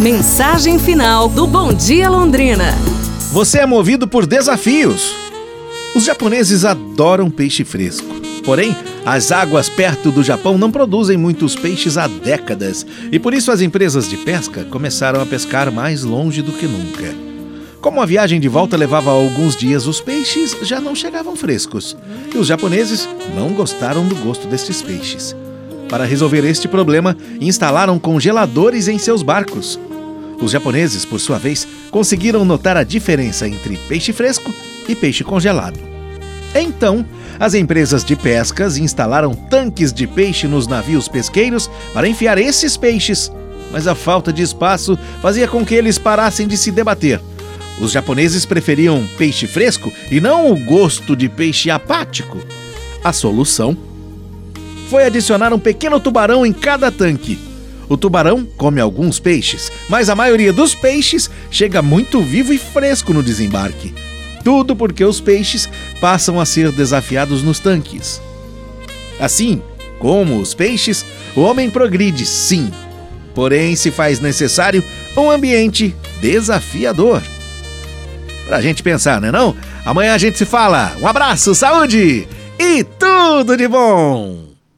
Mensagem final do Bom Dia Londrina. Você é movido por desafios. Os japoneses adoram peixe fresco. Porém, as águas perto do Japão não produzem muitos peixes há décadas e por isso as empresas de pesca começaram a pescar mais longe do que nunca. Como a viagem de volta levava alguns dias, os peixes já não chegavam frescos e os japoneses não gostaram do gosto destes peixes. Para resolver este problema, instalaram congeladores em seus barcos. Os japoneses, por sua vez, conseguiram notar a diferença entre peixe fresco e peixe congelado. Então, as empresas de pescas instalaram tanques de peixe nos navios pesqueiros para enfiar esses peixes, mas a falta de espaço fazia com que eles parassem de se debater. Os japoneses preferiam peixe fresco e não o gosto de peixe apático. A solução foi adicionar um pequeno tubarão em cada tanque. O tubarão come alguns peixes, mas a maioria dos peixes chega muito vivo e fresco no desembarque. Tudo porque os peixes passam a ser desafiados nos tanques. Assim, como os peixes, o homem progride, sim. Porém, se faz necessário um ambiente desafiador. Pra gente pensar, né não? Amanhã a gente se fala. Um abraço, saúde e tudo de bom!